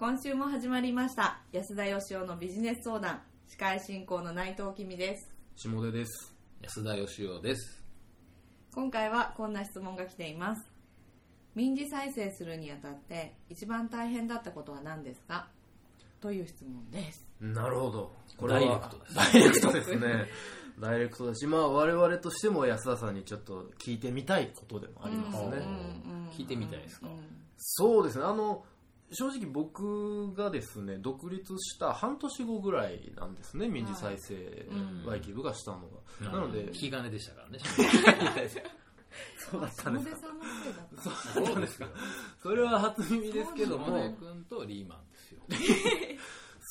今週も始まりました。安田義雄のビジネス相談。司会進行の内藤君です。下出です。安田義雄です。今回はこんな質問が来ています。民事再生するにあたって一番大変だったことは何ですか？という質問です。なるほど。こダイレクトです。ダイレクトですね。ダイレクトだしまあ我々としても安田さんにちょっと聞いてみたいことでもありますね、聞いてみたいですか？うんそうですね。あの正直僕がですね独立した半年後ぐらいなんですね民事再生うん外記部がしたのが、なので引き金でしたからね そうだったんですか。そうですか。それは初耳ですけど下も出君とリーマンですよ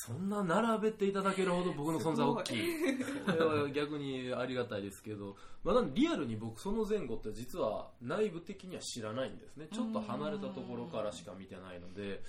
そんな並べていただけるほど僕の存在大きい。これは逆にありがたいですけど、まあ、なんでリアルに僕その前後って実は内部的には知らないんですね。ちょっと離れたところからしか見てないので、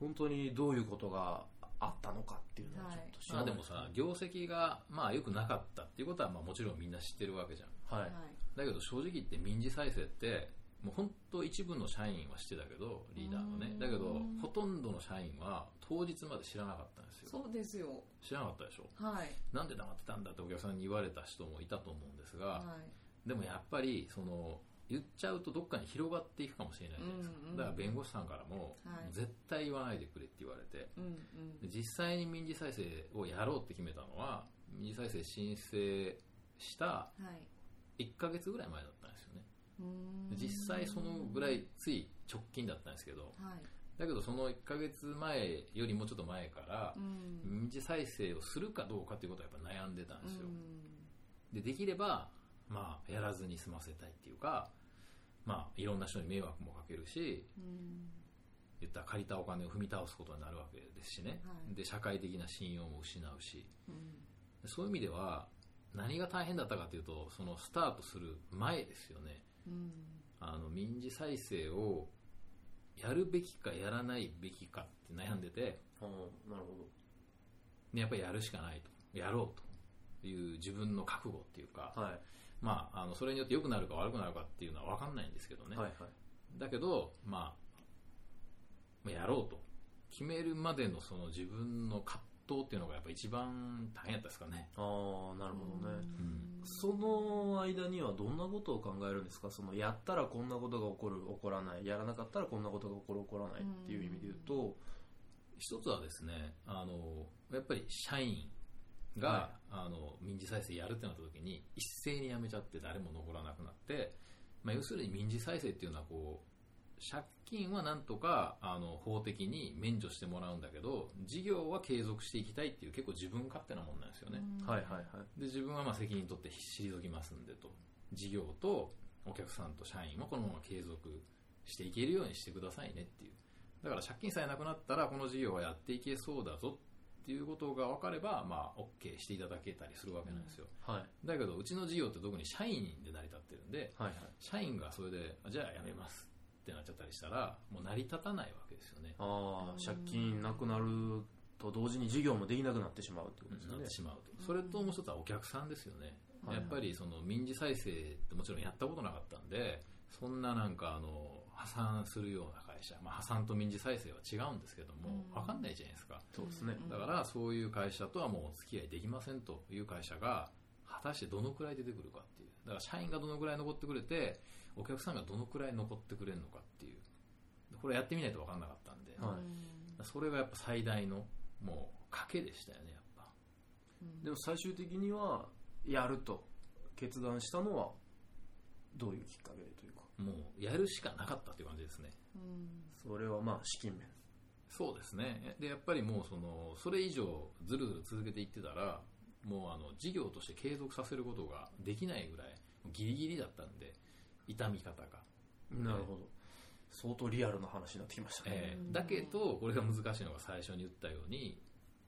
本当にどういうことがあったのかっていうのはちょっと知らないまあでもさ業績がまあ良くなかったっていうことはまあもちろんみんな知ってるわけじゃんはい。だけど正直言って民事再生ってもう本当一部の社員は知ってたけどリーダーのね。だけどほとんどの社員は当日まで知らなかったんですよ。そうですよ。知らなかったでしょ？はい。なんで黙ってたんだってお客さんに言われた人もいたと思うんですが、はい。でもやっぱりその言っちゃうとどっかに広がっていくかもしれないじゃないですか、うんうんだから弁護士さんからも、はい。絶対言わないでくれって言われてうんうん。で実際に民事再生をやろうって決めたのは民事再生申請したはい。1ヶ月ぐらい前だったんですよね実際そのぐらいつい直近だったんですけどはい。だけどその1ヶ月前よりもちょっと前からうん。民事再生をするかどうかっていうことはやっぱ悩んでたんですよ、うん。でできれば、まあ、やらずに済ませたいっていうか、まあ、いろんな人に迷惑もかけるしうん。言ったら借りたお金を踏み倒すことになるわけですしね、はい。で社会的な信用も失うし。うん。そういう意味では何が大変だったかというとそのスタートする前ですよね。うんあの民事再生をやるべきかやらないべきかって悩んでてうんなるほでやっぱりやるしかないとやろうという自分の覚悟っていうか、ど。はい。まあ、あのそれによって良くなるか悪くなるかっていうのは分かんないんですけどね、はいはい。だけど、まあ、まあやろうと決めるまでのその自分の葛藤っていうのがやっぱ一番大変やったですかね、ああ、なるほどね。うん。その間にはどんなことを考えるんですか？そのやったらこんなことが起こる起こらない。やらなかったらこんなことが起こる起こらないっていう意味で言うと、一つはですねあのやっぱり社員が、はあの民事再生やるってなった時に一斉に辞めちゃって誰も残らなくなって、まあ、要するに民事再生っていうのはこう借金はなんとかあの法的に免除してもらうんだけど事業は継続していきたいっていう結構自分勝手なもんなんですよね、はいはいはい。で自分はまあ責任取って退きますんでと。事業とお客さんと社員はこのまま継続していけるようにしてくださいねっていう。だから借金さえなくなったらこの事業はやっていけそうだぞっていうことが分かればまあ OK していただけたりするわけなんですよ、はい。だけどうちの事業って特に社員で成り立ってるんではいはい。社員がそれであじゃあやめますってなっちゃったりしたらもう成り立たないわけですよね。ああ借金なくなると同時に事業もできなくなってしまうってことですよね。なってしまうと。それともう一つはお客さんですよね、はい。やっぱりその民事再生ってもちろんやったことなかったんでそんななんかあの破産するような会社、まあ、破産と民事再生は違うんですけどもうん。分かんないじゃないですか。そうですね。だからそういう会社とはもうお付き合いできませんという会社が果たしてどのくらい出てくるかっていう。だから社員がどのくらい残ってくれてお客さんがどのくらい残ってくれるのかっていう。これやってみないと分かんなかったんで、はい。それがやっぱ最大のもう賭けでしたよねやっぱ。でも最終的にはやると決断したのはどういうきっかけでというか。もうやるしかなかったっていう感じですね。それはまあ資金面。そうですね。でやっぱりもうそのそれ以上ずるずる続けていってたらもうあの事業として継続させることができないぐらいギリギリだったんで痛み方が、なるほど。相当リアルな話になってきましたね、えーだけどこれが難しいのが最初に言ったように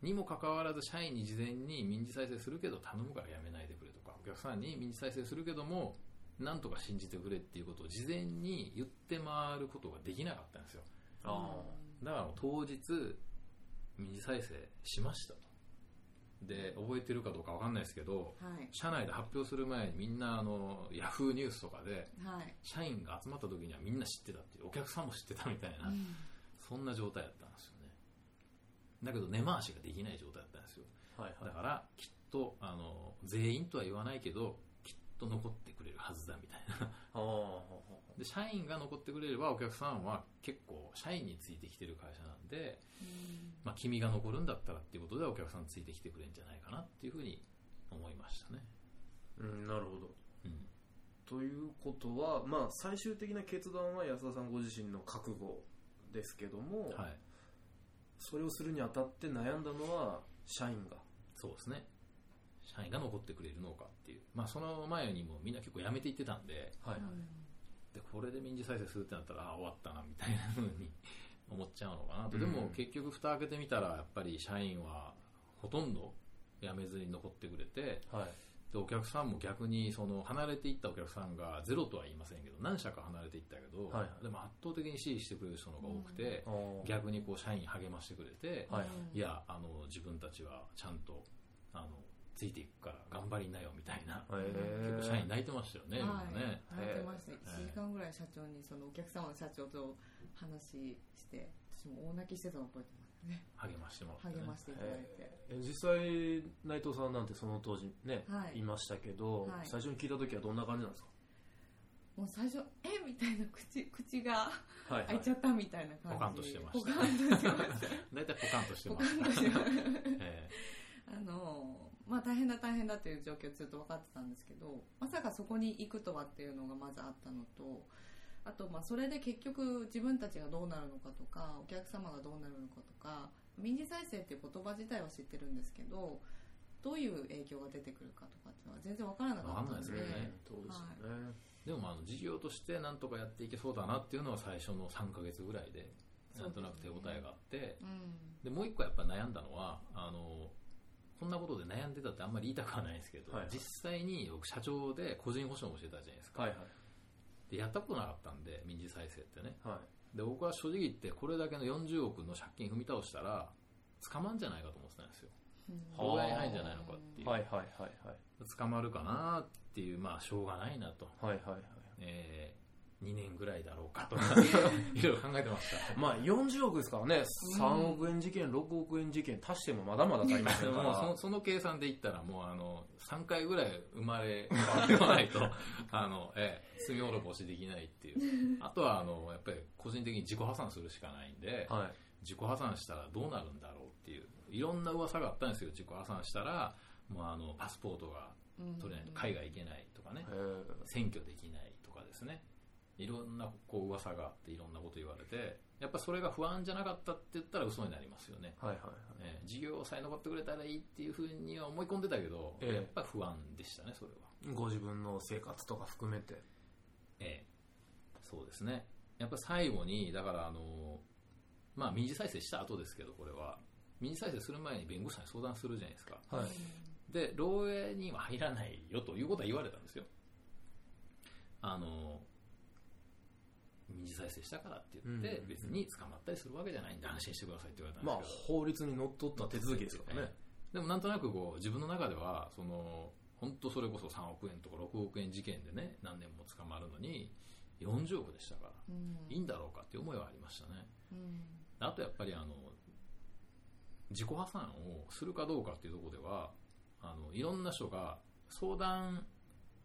にもかかわらず社員に事前に民事再生するけど頼むからやめないでくれとかお客さんに民事再生するけどもなんとか信じてくれっていうことを事前に言って回ることができなかったんですよ。あだから当日民事再生しましたとで覚えてるかどうかわかんないですけどはい。社内で発表する前にみんなあのヤフーニュースとかではい。社員が集まった時にはみんな知ってたっていうお客さんも知ってたみたいな、そんな状態だったんですよね。だけど根回しができない状態だったんですよ。はいだからきっとあの全員とは言わないけどきっと残ってくれるはずだみたいな。で社員が残ってくれればお客さんは結構社員についてきてる会社なんで、まあ、君が残るんだったらっていうことでお客さんついてきてくれるんじゃないかなっていうふうに思いましたね、うんなるほど。うん、ということは、まあ、最終的な決断は安田さんご自身の覚悟ですけども、はい。それをするにあたって悩んだのは社員が。そうですね。社員が残ってくれるのかっていう、まあ、その前にもみんな結構辞めていってたんではいでこれで民事再生するってなったらああ終わったなみたいなふうに思っちゃうのかなと、うん。でも結局蓋開けてみたらやっぱり社員はほとんど辞めずに残ってくれてはい。でお客さんも逆にその離れていったお客さんがゼロとは言いませんけど何社か離れていったけど、はいはい。でも圧倒的に支持してくれる人の方が多くて、あー。逆にこう社員励ましてくれて、はい。いやあの自分たちはちゃんとあのついていくから頑張りなよみたいな、へー。結構社員泣いてましたよね、はい。ね。泣いてました。え1時間ぐらい社長にそのお客様の社長と話して私も大泣きしてたの覚えてますね。励ましてもらって、ね、励ましていただいて。え実際内藤さんなんてその当時ね、はい。い、ましたけど、はい。最初に聞いた時はどんな感じなんですもう最初えみたいな口 口がかはい、開いちゃったみたいな感じポカンとしてました。ポカンとしてました。大体ポカンとしてました。えあのまあ大変だ大変だという状況ずっと分かってたんですけどまさかそこに行くとはっていうのがまずあったのとあとまあそれで結局自分たちがどうなるのかとかお客様がどうなるのかとか民事再生っていう言葉自体は知ってるんですけどどういう影響が出てくるかとかっていうのは全然分からなかったので。わかんないですよね。そうですよね、でもまああの事業としてなんとかやっていけそうだなっていうのは最初の3ヶ月ぐらいでなんとなく手応えがあってうん。でもう一個やっぱ悩んだのはあのこんなことで悩んでたってあんまり言いたくはないんですけど、はい実際に僕社長で個人保証もしてたじゃないですか、はいはい。でやったことなかったんで民事再生ってね。はい。で僕は正直言ってこれだけの40億の借金踏み倒したら捕まんじゃないかと思ってたんですよ。うん。法外範囲じゃないのかっていう、はいはいはいはい。捕まるかなっていうまあしょうがないなと、はいはいはい。え2年ぐらいだろうかと いろいろ考えてました。まあ40億ですからね、3億円事件、6億円事件足してもまだまだ足りませでんから、そのその計算で言ったらもうあの3回ぐらい生まれ変わないと あの、ええ、罪滅ぼしできないっていう。あとはあのやっぱり個人的に自己破産するしかないんで、はい、自己破産したらどうなるんだろうっていう。いろんな噂があったんですよ。自己破産したらもうあのパスポートが取れないと海外行けないとかね。選挙できないとかですねいろんなこう噂があっていろんなこと言われてやっぱそれが不安じゃなかったって言ったら嘘になりますよね、はいはいはい。えー事業さえ残ってくれたらいいっていうふうには思い込んでたけど、ええ。やっぱ不安でしたねそれは。ご自分の生活とか含めて、ええ。そうですね。やっぱ最後にだからあのまあ民事再生した後ですけどこれは。民事再生する前に弁護士さんに相談するじゃないですか。はい。で漏洩には入らないよということは言われたんですよ。あの再生したからって言ってうん別に捕まったりするわけじゃない。んで安心してくださいって言われたんまあですけど、法律にのっとった手続きですからね、でもなんとなくこう自分の中ではその本当それこそ3億円とか6億円事件でね何年も捕まるのに40億でしたからうん。いいんだろうかっていう思いはありましたね。うん。あとやっぱりあの自己破産をするかどうかっていうところではあのいろんな人が相談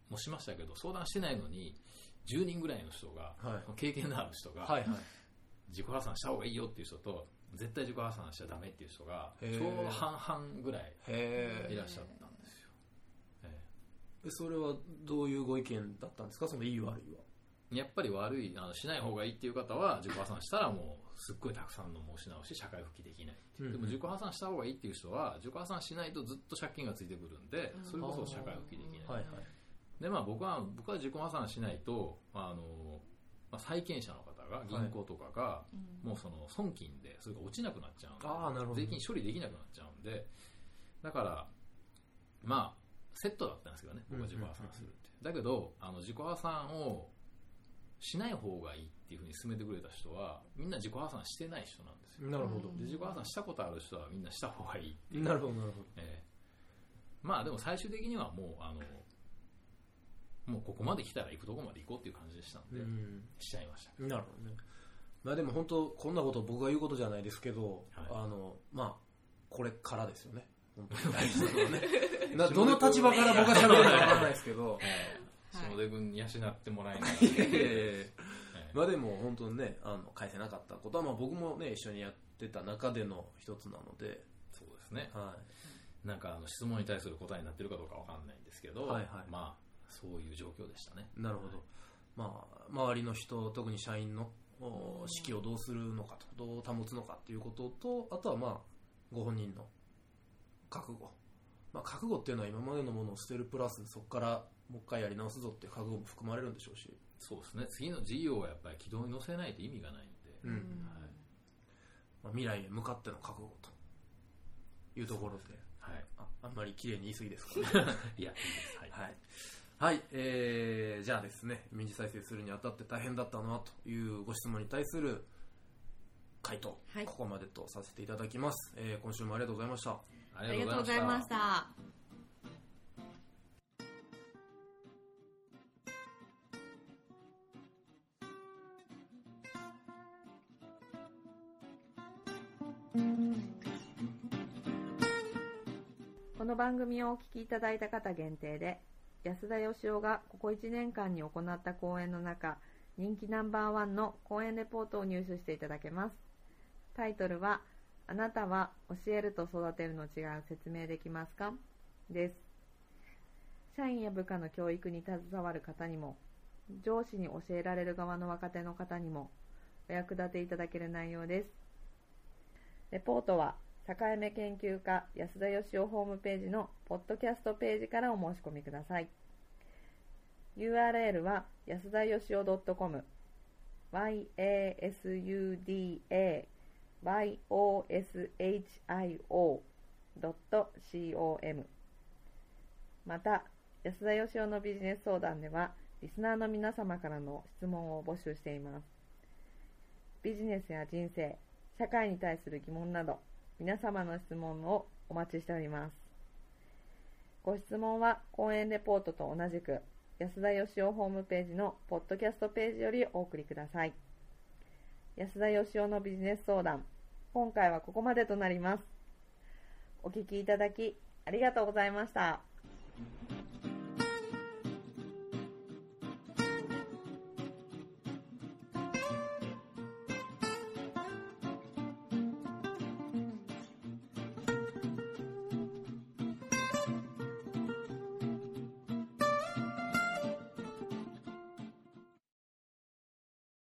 もしましたけど相談してないのに10人ぐらいの人が、はい。経験のある人が、はいはい。自己破産した方がいいよっていう人と絶対自己破産しちゃダメっていう人がちょうど半々ぐらいへいらっしゃったんですよ、ええ。それはどういうご意見だったんですか？そのいい悪いは。えやっぱり悪いあのしない方がいいっていう方は自己破産したらもうすっごいたくさんの申し直し社会復帰できないっていう。うんでも自己破産した方がいいっていう人は自己破産しないとずっと借金がついてくるんでそれこそ社会復帰できない、はいはいでまあ僕は僕は自己破産しないとあの、まあ、債権者の方が銀行とかが、もうその損金でそれが落ちなくなっちゃうんでああなるほど。税金処理できなくなっちゃうんでだからまあセットだったんですけどね僕は自己破産するって、だけどあの自己破産をしない方がいいっていうふうに勧めてくれた人はみんな自己破産してない人なんですよ。なるほど。で自己破産したことある人はみんなした方がいいっていう。なるほどなるほど。ええ。まあでも最終的にはもうあのもうここまで来たら行くとこまで行こうっていう感じでしたんで、うん。しちゃいました。なるほどね。まあでも本当こんなこと僕が言うことじゃないですけど、はい。あのまあこれからですよね。本当に。大 事なのはねなどの立場から僕が喋るかわからないですけど。下出君に養ってもらえない。まあでも本当にねあの返せなかったことはまあ僕もね一緒にやってた中での一つなので、ーそうですね。はなんかあの質問に対する答えになってるかどうかわかんないんですけど、はいはい。まあそういう状況でしたね。い、なるほど、まあ、周りの人特に社員のお士気をどうするのかとどう保つのかっていうこととあとはまあご本人の覚悟、まあ、覚悟っていうのは今までのものを捨てるプラスそこからもう一回やり直すぞっていう覚悟も含まれるんでしょうし、そうですね。次の事業はやっぱり軌道に乗せないと意味がないんで、うん。はい。まあ、未来へ向かっての覚悟と。いうところで。はい、ああんまり綺麗に言い過ぎですかね。いやいいです。はい、はい、はいえー、じゃあですね民事再生するにあたって大変だったのはというご質問に対する回答、はい。ここまでとさせていただきます、えー今週もありがとうございました。あありがとうございました。この番組をお聞きいただいた方限定で安田義雄がここ1年間に行った講演の中人気ナンバーワンの講演レポートを入手していただけます。タイトルは「あなたは教えると育てるの違う説明できますか?」です。社員や部下の教育に携わる方にも上司に教えられる側の若手の方にもお役立ていただける内容です。レポートは境目研究家安田義雄ホームページのポッドキャストページからお申し込みください。URL は安田義雄 .com yasudayoshio.com また安田義雄のビジネス相談ではリスナーの皆様からの質問を募集しています。ビジネスや人生社会に対する疑問など皆様の質問をお待ちしております。ご質問は講演レポートと同じく安田義雄ホームページのポッドキャストページよりお送りください。安田義雄のビジネス相談今回はここまでとなります。お聞きいただきありがとうございました。